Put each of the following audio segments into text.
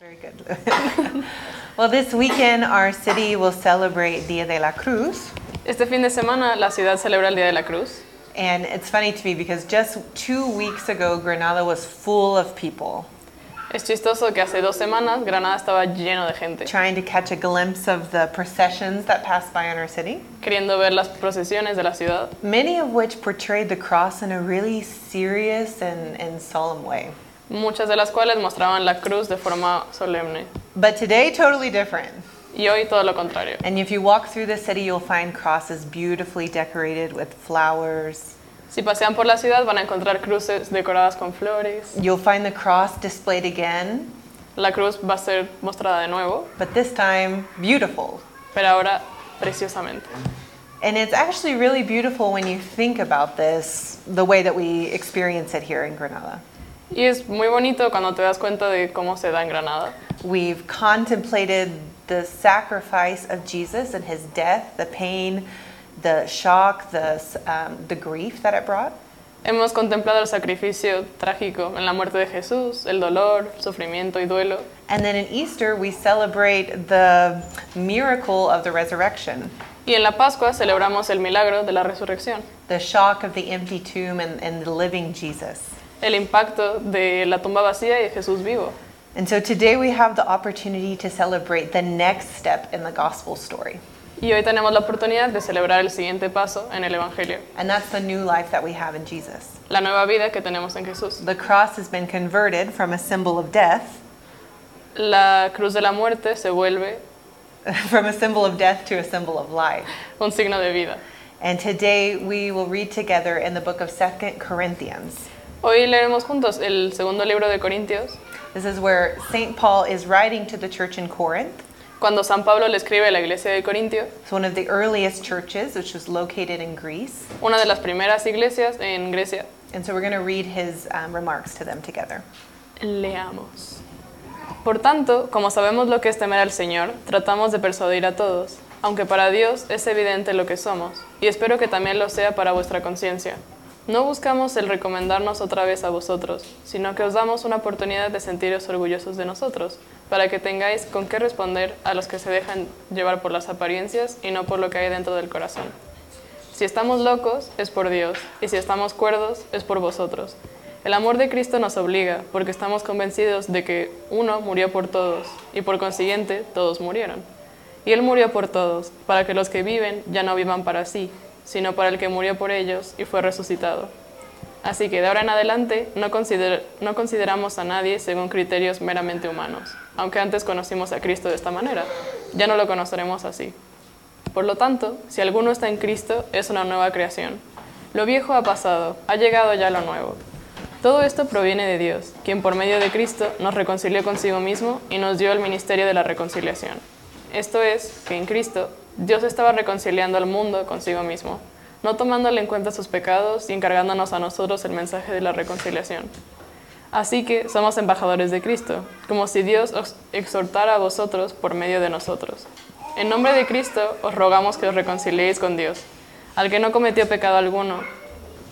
Very good. well, this weekend, our city will celebrate Dia de la Cruz. Este fin de semana la ciudad celebra el Día de la Cruz. And it's funny to me because just two weeks ago, Granada was full of people Es chistoso que hace dos semanas Granada estaba lleno de gente, trying to catch a glimpse of the processions that passed by in our city, queriendo ver las procesiones de la ciudad, many of which portrayed the cross in a really serious and, and solemn way. Muchas de las cuales mostraban la cruz de forma solemne. But today, totally different. Y hoy todo lo contrario. And if you walk through the city, you'll find crosses beautifully decorated with flowers. Si pasean por la ciudad van a encontrar cruces decoradas con flores. You'll find the cross displayed again, La cruz va a ser mostrada de nuevo, but this time beautiful. pero ahora preciosamente. And it's actually really beautiful when you think about this, the way that we experience it here in Granada. Y es muy bonito cuando te das cuenta de cómo se da en Granada. We've contemplated the sacrifice of Jesus and his death, the pain, the shock, the, um, the grief that it brought. Hemos contemplado el sacrificio trágico en la muerte de Jesús, el dolor, sufrimiento y duelo. And then in Easter, we celebrate the miracle of the resurrection, Y en la Pascua celebramos el milagro de la resurrección, the shock of the empty tomb and, and the living Jesus. El impacto de la tumba vacía y de Jesús vivo. And so today we have the opportunity to celebrate the next step in the gospel story. Y hoy tenemos la oportunidad de celebrar el siguiente paso en el Evangelio, And that's the new life that we have in Jesus. la nueva vida que tenemos en Jesús. The cross has been converted from a symbol of death, La cruz de la muerte se vuelve from a symbol of death to a symbol of life. un signo de vida. And today we will read together in the book of Second Corinthians. Hoy leeremos juntos el segundo libro de Corintios, This is where St. Paul is writing to the church in Corinth. cuando San Pablo le escribe a la iglesia de Corintio, It's one of the earliest churches, which was located in Greece. una de las primeras iglesias en Grecia. And so we're going to read his um, remarks to them together. Leamos. Por tanto, como sabemos lo que es temer al Señor, tratamos de persuadir a todos, aunque para Dios es evidente lo que somos, y espero que también lo sea para vuestra conciencia. No buscamos el recomendarnos otra vez a vosotros, sino que os damos una oportunidad de sentiros orgullosos de nosotros, para que tengáis con qué responder a los que se dejan llevar por las apariencias y no por lo que hay dentro del corazón. Si estamos locos, es por Dios, y si estamos cuerdos, es por vosotros. El amor de Cristo nos obliga, porque estamos convencidos de que uno murió por todos, y por consiguiente todos murieron. Y Él murió por todos, para que los que viven ya no vivan para sí, sino para el que murió por ellos y fue resucitado. Así que de ahora en adelante no, no consideramos a nadie según criterios meramente humanos, aunque antes conocimos a Cristo de esta manera, ya no lo conoceremos así. Por lo tanto, si alguno está en Cristo, es una nueva creación. Lo viejo ha pasado, ha llegado ya lo nuevo. Todo esto proviene de Dios, quien por medio de Cristo nos reconcilió consigo mismo y nos dio el ministerio de la reconciliación. Esto es, que en Cristo Dios estaba reconciliando al mundo consigo mismo, no tomándole en cuenta sus pecados y encargándonos a nosotros el mensaje de la reconciliación. Así que somos embajadores de Cristo, como si Dios os exhortara a vosotros por medio de nosotros. En nombre de Cristo os rogamos que os reconciliéis con Dios, al que no cometió pecado alguno.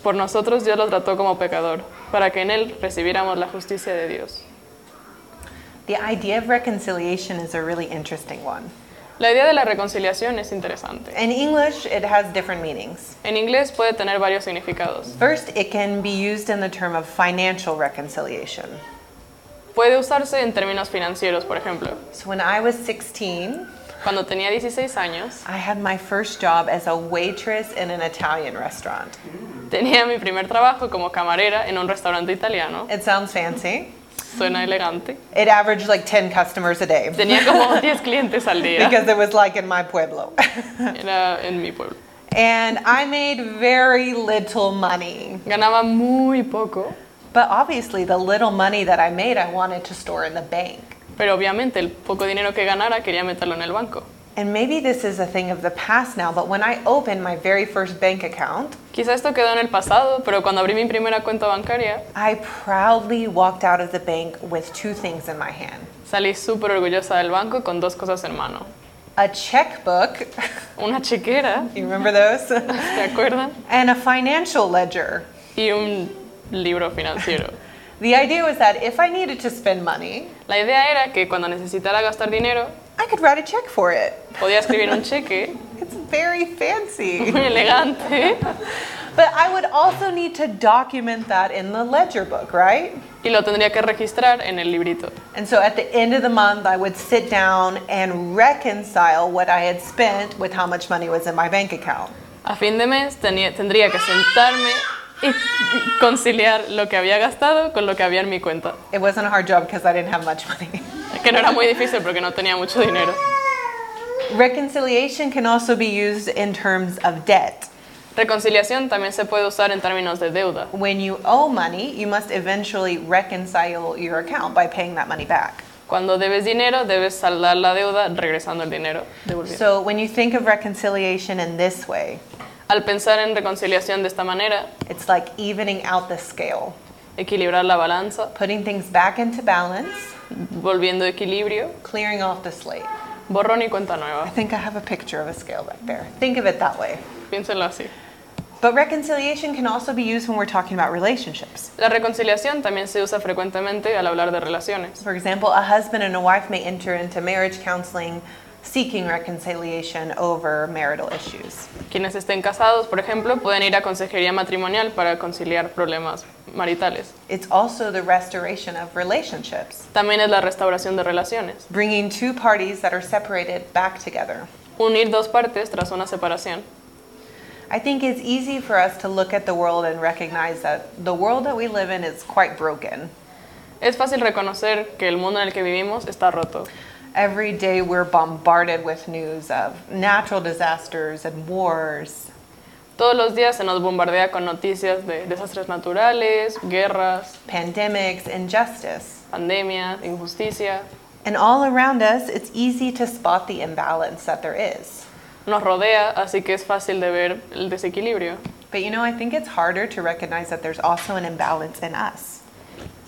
Por nosotros Dios lo trató como pecador, para que en él recibiéramos la justicia de Dios. The idea of reconciliation is a really interesting one. La idea de la reconciliación es interesante. In English, it has different meanings. En inglés puede tener varios significados. First, it can be used in the term of financial reconciliation. Puede usarse en términos financieros, por ejemplo. So when I was 16, Cuando tenía 16 años, I had my first job as a waitress in an Italian restaurant. tenía mi primer trabajo como camarera en un restaurante italiano. It sounds fancy. Suena elegante. It averaged like 10 customers a day Tenía como 10 clientes al día. because it was like in my pueblo. Era en mi pueblo. and I made very little money. Ganaba muy poco, But obviously, the little money that I made, I wanted to store in the bank. pero obviamente el poco dinero que ganara quería meterlo en el banco. And maybe this is a thing of the past now, but when I opened my very first bank account, Quizá esto quedó en el pasado, pero cuando abrí mi primera cuenta bancaria, I proudly walked out of the bank with two things in my hand salí súper orgullosa del banco con dos cosas en mano. a checkbook, Una chequera, you remember those? ¿se acuerdan? and a financial ledger. Y un libro financiero. The idea was that if I needed to spend money, La idea era que cuando necesitara gastar dinero, I could write a check for it. podía escribir un cheque It's very fancy. muy elegante but I would also need to document that in the ledger book, right? y lo tendría que registrar en el librito. And so at the end of the month, I would sit down and reconcile what I had spent with how much money was in my bank account. A fin de mes tenía- tendría que sentarme y conciliar lo que había gastado con lo que había en mi cuenta. It wasn't a hard job because I didn't have much money. Que no era muy difícil porque no tenía mucho dinero. Reconciliation can also be used in terms of debt. Reconciliación también se puede usar en términos de deuda. When you owe money, you must eventually reconcile your account by paying that money back. Cuando debes dinero, debes saldar la deuda regresando el dinero. So when you think of reconciliation in this way, Al pensar en reconciliación de esta manera, it's like evening out the scale, equilibrar la balanza, putting things back into balance, volviendo equilibrio, clearing off the slate. borrón y cuenta I nueva. think I have a picture of a scale back there. Think of it that way. Piénsenlo así. But reconciliation can also be used when we're talking about relationships. La reconciliación también se usa frecuentemente al hablar de relaciones. For example, a husband and a wife may enter into marriage counseling seeking reconciliation over marital issues. Quienes estén casados, por ejemplo, pueden ir a consejería matrimonial para conciliar problemas maritales. It's also the restoration of relationships, También es la restauración de relaciones. bringing two parties that are separated back together. Unir dos partes tras una separación. I think it's easy for us to look at the world and recognize that the world that we live in is quite broken. Es fácil reconocer que el mundo en el que vivimos está roto. Every day we're bombarded with news of natural disasters and wars. Todos los días se nos bombardea con noticias de desastres naturales, guerras, pandemics, injustice. pandemia, injusticia. And all around us, it's easy to spot the imbalance that there is. Nos rodea, así que es fácil de ver el desequilibrio. But you know, I think it's harder to recognize that there's also an imbalance in us.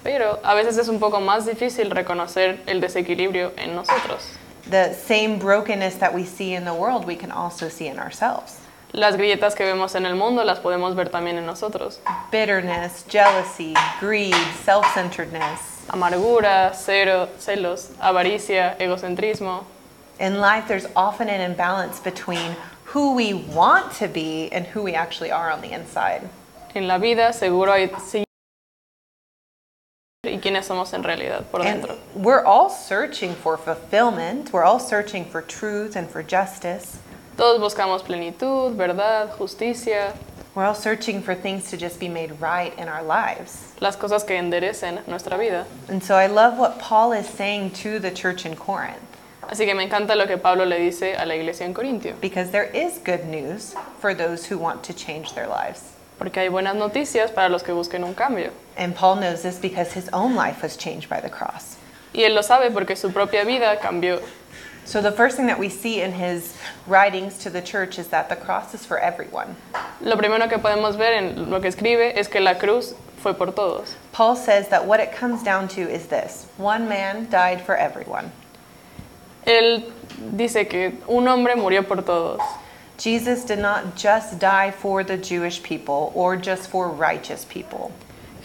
Pero a veces es un poco más difícil reconocer el desequilibrio en nosotros. The same brokenness that we see in the world, we can also see in ourselves. Las grietas que vemos en el mundo las podemos ver también en nosotros. Bitterness, jealousy, greed, self centeredness. Amargura, cero, celos, avaricia, egocentrismo. In life, there's often an imbalance between who we want to be and who we actually are on the inside. En la vida seguro hay y quiénes somos en realidad por And dentro. we're all searching for fulfillment, we're all searching for truth and for justice. Todos buscamos plenitud, verdad, justicia, We're all searching for things to just be made right in our lives. las cosas que enderecen nuestra vida. And so I love what Paul is saying to the church in Corinth Así que me encanta lo que Pablo le dice a la iglesia en Corintio, because there is good news for those who want to change their lives. Porque hay buenas noticias para los que busquen un cambio. And Paul knows this because his own life was changed by the cross. Y él lo sabe porque su propia vida cambió. So the first thing that we see in his writings to the church is that the cross is for everyone. Lo primero que podemos ver en lo que escribe es que la cruz fue por todos. Paul says that what it comes down to is this one man died for everyone. Él dice que un hombre murió por todos. Jesus did not just die for the Jewish people or just for righteous people.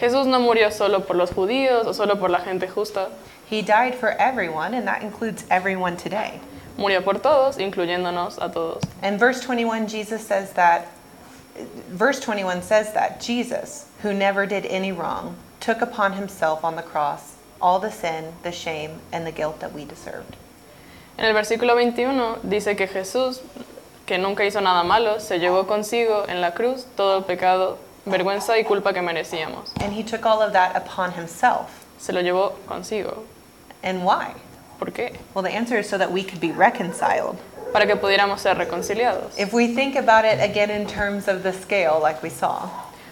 Jesús no murió solo por los judíos o solo por la gente justa, He died for everyone, and that includes everyone today. murió por todos, incluyéndonos a todos. And verse 21, Jesus says that, verse 21 says that Jesus, who never did any wrong, took upon himself on the cross all the sin, the shame, and the guilt that we deserved. En el versículo 21 dice que Jesús, que nunca hizo nada malo, se llevó consigo en la cruz todo el pecado, vergüenza y culpa que merecíamos. And he took all of that upon himself. Se lo llevó consigo. And why? ¿Por qué? Well, the answer is so that we could be reconciled. Para que pudiéramos ser reconciliados. If we think about it again in terms of the scale, like we saw,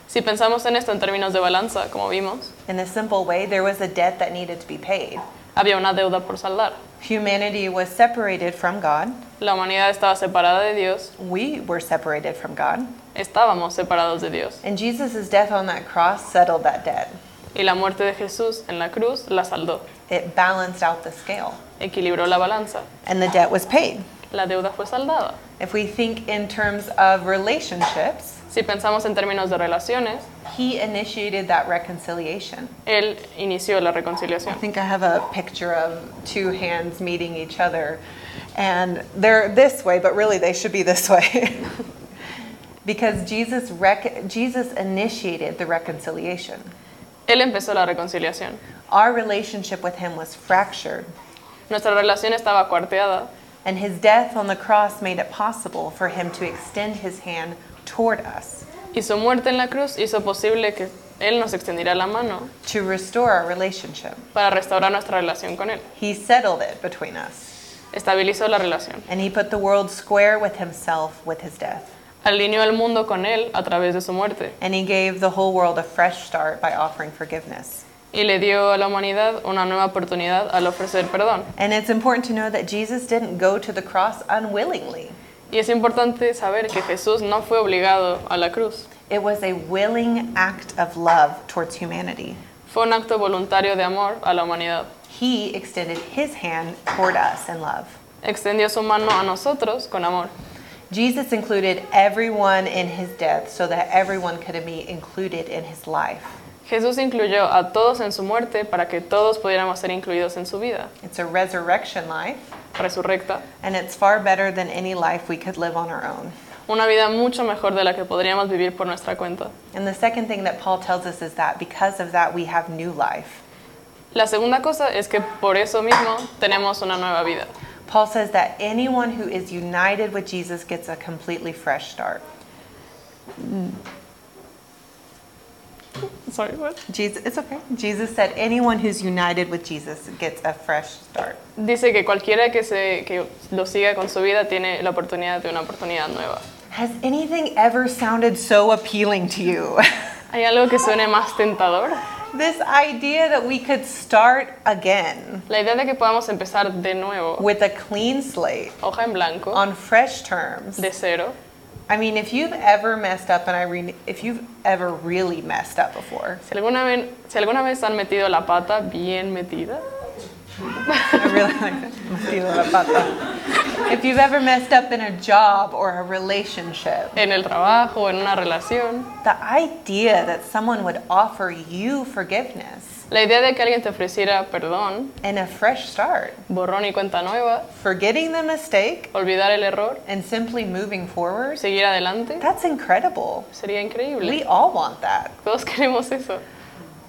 Si pensamos en esto en términos de balanza, como vimos, in a simple way, there was a debt that needed to be paid. Había una deuda por saldar. Humanity was separated from God. La humanidad estaba separada de Dios, We were separated from God. estábamos separados de Dios. And Jesus' death on that cross settled that debt. Y la muerte de Jesús en la cruz la saldó, It balanced out the scale, equilibró la balanza. and the debt was paid. La deuda fue saldada. If we think in terms of relationships, Si pensamos en términos de relaciones, He initiated that reconciliation. Él inició la I reconciliación. think I have a picture of two hands meeting each other, and they're this way, but really they should be this way. because Jesus, rec- Jesus initiated the reconciliation. Él empezó la reconciliación. Our relationship with Him was fractured, Nuestra relación estaba cuarteada and His death on the cross made it possible for Him to extend His hand toward us y su muerte en la cruz hizo posible que Él nos extendiera la mano to restore our relationship. para restaurar nuestra relación con Él. He settled it between us, Estabilizó la relación. and He put the world square with Himself with His death. Alineó el mundo con Él a través de su muerte And He gave the whole world a fresh start by offering forgiveness. y le dio a la humanidad una nueva oportunidad al ofrecer perdón. And it's important to know that Jesus didn't go to the cross unwillingly. Y es importante saber que Jesús no fue obligado a la cruz. It was a willing act of love towards humanity. Fue un acto voluntario de amor a la humanidad. He extended his hand toward us in love. Extendió su mano a nosotros con amor. Jesus included everyone in his death so that everyone could be included in his life. Jesús incluyó a todos en su muerte para que todos pudiéramos ser incluidos en su vida It's a resurrection life, resurrecta, and it's far better than any life we could live on our own. una vida mucho mejor de la que podríamos vivir por nuestra cuenta. And the second thing that Paul tells us is that because of that, we have new life. La segunda cosa es que por eso mismo tenemos una nueva vida. Paul says that anyone who is united with Jesus gets a completely fresh start. Sorry, what? Jesus, it's okay. Jesus said anyone who's united with Jesus gets a fresh start. Dice que cualquiera que, se, que lo siga con su vida tiene la oportunidad de una oportunidad nueva. Has anything ever sounded so appealing to you? ¿Hay algo que suene más tentador? this idea that we could start again La idea de que podamos empezar de nuevo, with a clean slate hoja en blanco, on fresh terms. de cero. I mean, if you've ever messed up, and I re- if you've ever really messed up before, Si alguna, vez, si alguna vez han metido la pata bien metida, I really like that. Metido la pata. If you've ever messed up in a job or a relationship, en el trabajo, en una relación, the idea that someone would offer you forgiveness la idea de que alguien te ofreciera perdón, and a fresh start, borrón y cuenta nueva, forgetting the mistake olvidar el error, and simply moving forward, seguir adelante, that's incredible. sería increíble. We all want that. Todos queremos eso.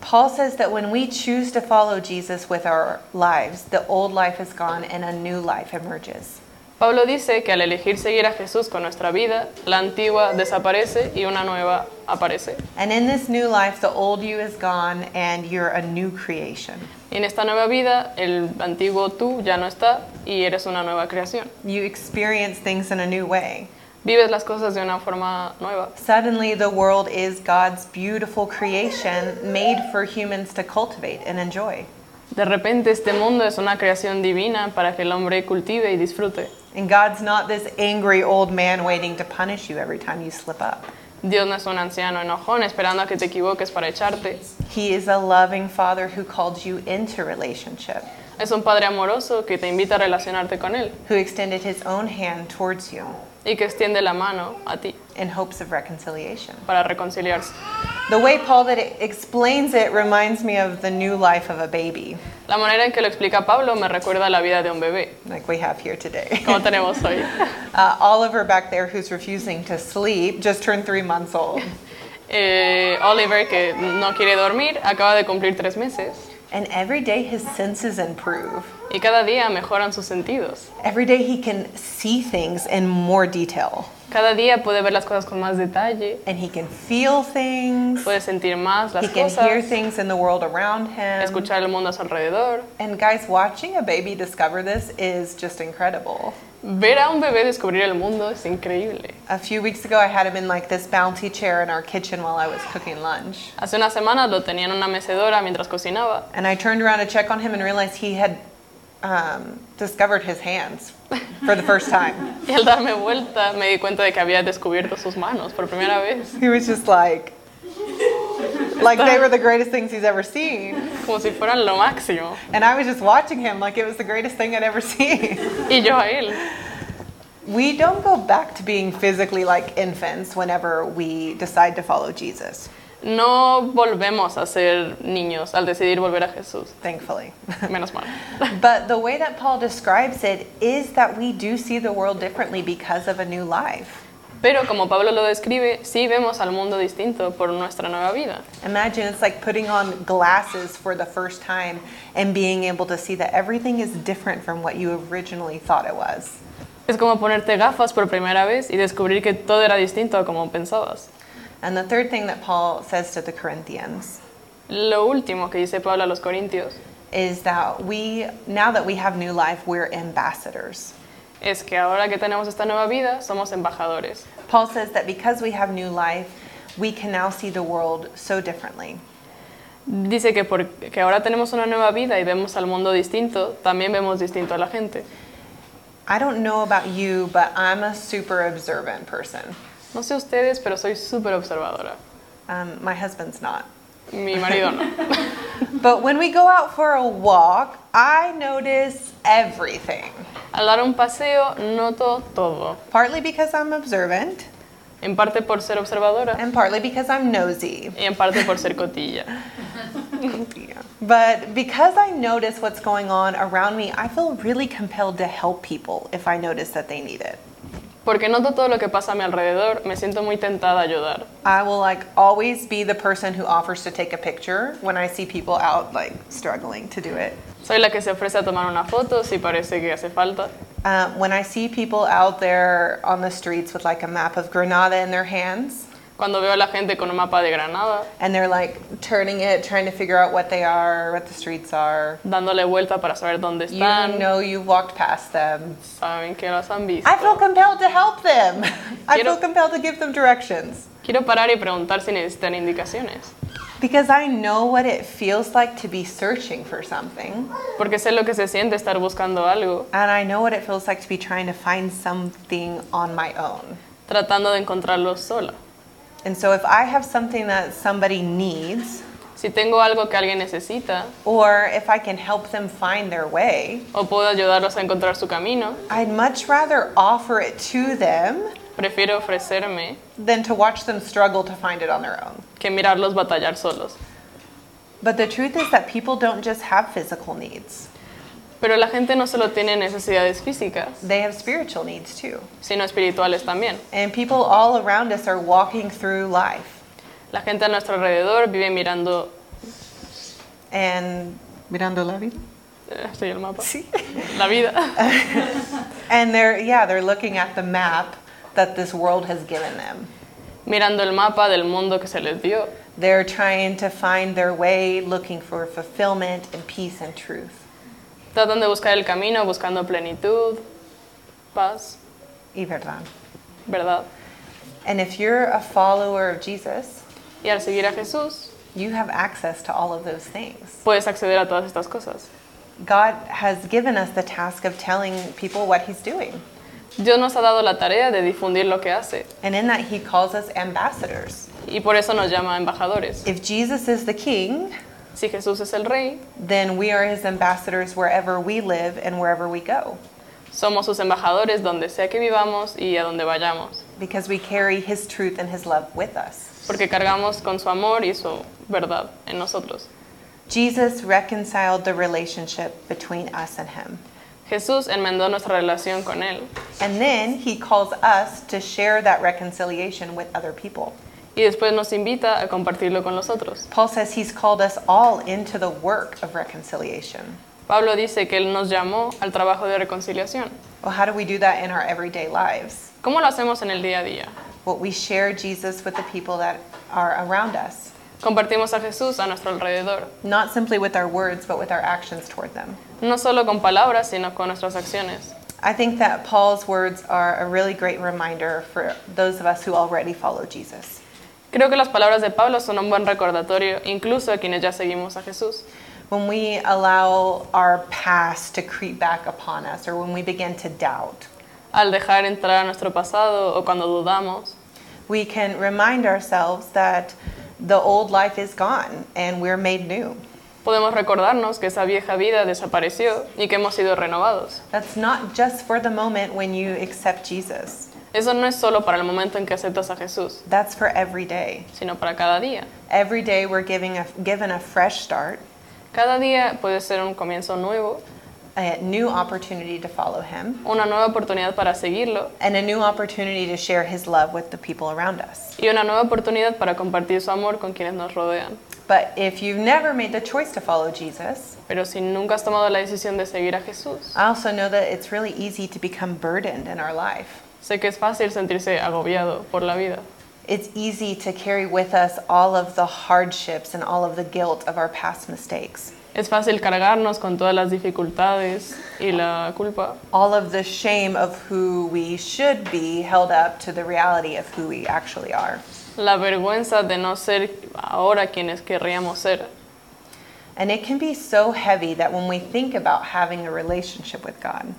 Paul says that when we choose to follow Jesus with our lives, the old life is gone and a new life emerges. Pablo dice que al elegir seguir a Jesús con nuestra vida, la antigua desaparece y una nueva aparece. And in this new life, the old you is gone and you're a new creation. Y en esta nueva vida, el antiguo tú ya no está y eres una nueva creación. You experience things in a new way. Vives las cosas de una forma nueva. Suddenly, the world is God's beautiful creation made for humans to cultivate and enjoy. De repente este mundo es una creación divina para que el hombre cultive y disfrute. And God's not this angry old man waiting to punish you every time you slip up. Dios no es un anciano enojón esperando a que te equivoques para echarte. He is a loving father who called you into relationship, Es un padre amoroso que te invita a relacionarte con él who extended his own hand towards you y que extiende la mano a ti in hopes of reconciliation. para reconciliarse. The way Paul that it explains it reminds me of the new life of a baby, La manera en que lo explica Pablo me recuerda la vida de un bebé, like we have here today. como tenemos hoy. Uh, Oliver back there, who's refusing to sleep, just turned three months old. Eh, Oliver, que no quiere dormir, acaba de cumplir tres meses And every day his senses improve. y cada día mejoran sus sentidos. Every day he can see things in more detail. Cada día puede ver las cosas con más detalle, And he can feel things. puede sentir más las He las can hear things in the world around him. escuchar el mundo a su alrededor. And guys, watching a baby discover this is just incredible. Ver a un bebé descubrir el mundo es increíble. A few weeks ago, I had him in like this bouncy chair in our kitchen while I was cooking lunch. Hace unas semanas lo tenía en una mecedora mientras cocinaba And I turned around to check on him and realized he had um, discovered his hands for the first time. y al darme vuelta me di cuenta de que había descubierto sus manos por primera vez, He was just like, like they were the greatest things he's ever seen. como si fueran lo máximo. And I was just watching him like it was the greatest thing I'd ever seen. Y yo a él. We don't go back to being physically like infants whenever we decide to follow Jesus, No volvemos a ser niños al decidir volver a Jesús. thankfully. Menos mal. but the way that Paul describes it is that we do see the world differently because of a new life. Pero como Pablo lo describe, sí vemos al mundo distinto por nuestra nueva vida. Imagine it's like putting on glasses for the first time and being able to see that everything is different from what you originally thought it was. Es como ponerte gafas por primera vez y descubrir que todo era distinto a como pensabas. And the third thing that Paul says to the Corinthians Lo último que dice Pablo a los Corintios is that we, now that we have new life, we're ambassadors. Es que ahora que tenemos esta nueva vida, somos embajadores. Paul says that because we have new life, we can now see the world so differently. Dice que porque ahora tenemos una nueva vida y vemos al mundo distinto, también vemos distinto a la gente. I don't know about you, but I'm a super observant person. No sé ustedes, pero soy súper observadora. Um, my husband's not. Mi marido no. But when we go out for a walk, I notice everything. Al dar un paseo noto todo, Partly because I'm observant, en parte por ser observadora and partly because I'm nosy. y en parte por ser cotilla. But because I notice what's going on around me, I feel really compelled to help people if I notice that they need it. Porque noto todo lo que pasa a mi alrededor, me siento muy tentada a ayudar. I will like always be the person who offers to take a picture when I see people out like struggling to do it. Soy la que se ofrece a tomar una foto si parece que hace falta. Um, when I see people out there on the streets with like a map of Granada in their hands, Cuando veo a la gente con un mapa de Granada, and they're like turning it, trying to figure out what they are, what the streets are. dándole vuelta para saber dónde You están, know you've walked past them. saben que las han visto. I feel compelled to help them. I Quiero- feel compelled to give them directions Quiero parar y preguntar si necesitan indicaciones, because I know what it feels like to be searching for something, porque sé lo que se siente estar buscando algo, and I know what it feels like to be trying to find something on my own. tratando de encontrarlo sola. And so if I have something that somebody needs, Si tengo algo que alguien necesita, or if I can help them find their way, o puedo ayudarlos a encontrar su camino, I'd much rather offer it to them prefiero ofrecerme than to watch them struggle to find it on their own. que mirarlos batallar solos. But the truth is that people don't just have physical needs, Pero la gente no solo tiene necesidades físicas, they have spiritual needs too. sino espirituales también. And people all around us are walking through life. La gente a nuestro alrededor vive mirando, And mirando la vida. eh, estoy en el mapa, Sí. la vida. And they're yeah, they're looking at the map that this world has given them. mirando el mapa del mundo que se les dio. They're trying to find their way, looking for fulfillment and peace and truth. Tratan de buscar el camino, buscando plenitud, paz, Y verdad. verdad. And if you're a follower of Jesus, Y al seguir a Jesús, you have access to all of those things. puedes acceder a todas estas cosas. God has given us the task of telling people what he's doing. Dios nos ha dado la tarea de difundir lo que hace And in that, he calls us ambassadors. y por eso nos llama embajadores. If Jesus is the king, Si Jesús es el rey, then we are his ambassadors wherever we live and wherever we go somos sus embajadores donde sea que vivamos y a donde vayamos, because we carry his truth and his love with us. porque cargamos con su amor y su verdad en nosotros. Jesus reconciled the relationship between us and him. Jesús enmendó nuestra relación con Él And then he calls us to share that reconciliation with other people. Y después nos invita a compartirlo con los otros. Paul says he's called us all into the work of reconciliation. Pablo dice que Él nos llamó al trabajo de reconciliación. Well, how do we do that in our everyday lives? ¿Cómo lo hacemos en el día a día? Well, we share Jesus with the people that are around us, Compartimos a Jesús a nuestro alrededor, not simply with our words, but with our actions toward them. no solo con palabras, sino con nuestras acciones. I think that Paul's words are a really great reminder for those of us who already follow Jesus. Creo que las palabras de Pablo son un buen recordatorio, incluso a quienes ya seguimos a Jesús. When we allow our past to creep back upon us, or when we begin to doubt, Al dejar entrar a nuestro pasado o cuando dudamos, we can remind ourselves that the old life is gone and we're made new. Podemos recordarnos que esa vieja vida desapareció y que hemos sido renovados. That's not just for the moment when you accept Jesus, Eso no es solo para el momento en que aceptas a Jesús, that's for every day. sino para cada día. Every day we're giving a, given a fresh start, Cada día puede ser un comienzo nuevo, a new opportunity to follow Him, una nueva oportunidad para seguirlo and a new opportunity to share His love with the people around us. y una nueva oportunidad para compartir su amor con quienes nos rodean. But if you've never made the choice to follow Jesus, Pero si nunca has tomado la decisión de seguir a Jesús, I also know that it's really easy to become burdened in our life. Sé que es fácil sentirse agobiado por la vida. It's easy to carry with us all of the hardships and all of the guilt of our past mistakes, Es fácil cargarnos con todas las dificultades y la culpa, all of the shame of who we should be held up to the reality of who we actually are. la vergüenza de no ser ahora quienes querríamos ser. And it can be so heavy that when we think about having a relationship with God,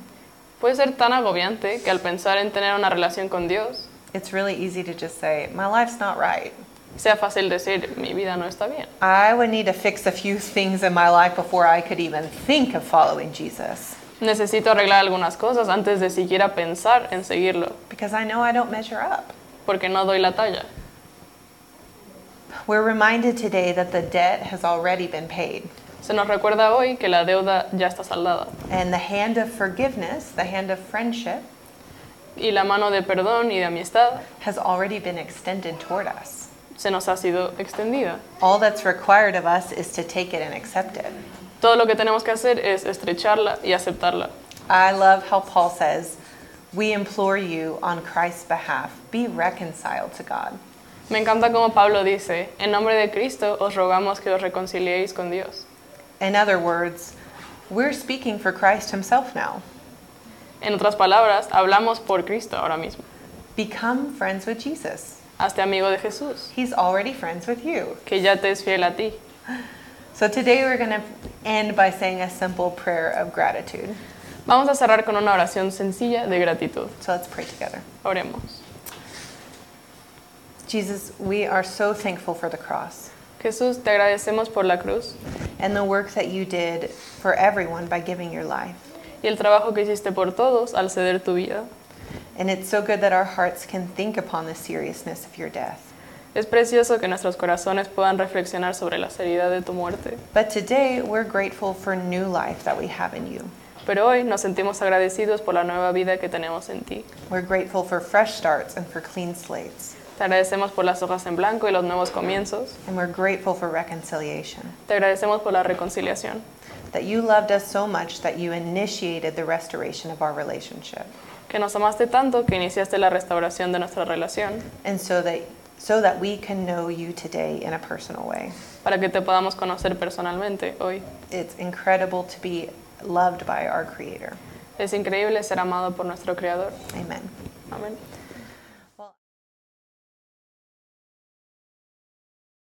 Puede ser tan agobiante que al pensar en tener una relación con Dios, it's really easy to just say, My life's not right. sea fácil decir, mi vida no está bien. I would need to fix a few things in my life before I could even think of following Jesus Necesito arreglar algunas cosas antes de siquiera pensar en seguirlo, because I know I don't measure up. porque no doy la talla. We're reminded today that the debt has already been paid. Se nos recuerda hoy que la deuda ya está saldada And the hand of forgiveness, the hand of friendship, y la mano de perdón y de amistad has already been extended toward us. se nos ha sido extendida. All that's required of us is to take it and accept it. Todo lo que tenemos que hacer es estrecharla y aceptarla. I love how Paul says, We implore you on Christ's behalf, be reconciled to God. Me encanta como Pablo dice, en nombre de Cristo os rogamos que os reconciliéis con Dios. In other words, we're speaking for Christ himself now. En otras palabras, hablamos por Cristo ahora mismo. Become friends with Jesus. Hazte amigo de Jesús, He's already friends with you. que ya te es fiel a ti. So today we're going to end by saying a simple prayer of gratitude. Vamos a cerrar con una oración sencilla de gratitud. So let's pray together. Oremos. Jesus, we are so thankful for the cross Jesús, te agradecemos por la cruz and the work that you did for everyone by giving your life. y el trabajo que hiciste por todos al ceder tu vida. And it's so good that our hearts can think upon the seriousness of your death. Es precioso que nuestros corazones puedan reflexionar sobre la seriedad de tu muerte. But today we're grateful for new life that we have in you. Pero hoy nos sentimos agradecidos por la nueva vida que tenemos en ti. We're grateful for fresh starts and for clean slates. Te agradecemos por las hojas en blanco y los nuevos comienzos. And we're grateful for reconciliation. Te agradecemos por la reconciliación. That you loved us so much that you initiated the restoration of our relationship. Que nos amaste tanto que iniciaste la restauración de nuestra relación And so that so that we can know you today in a personal way. para que te podamos conocer personalmente hoy. It's incredible to be loved by our creator. Es increíble ser amado por nuestro Creador. Amen. Amén.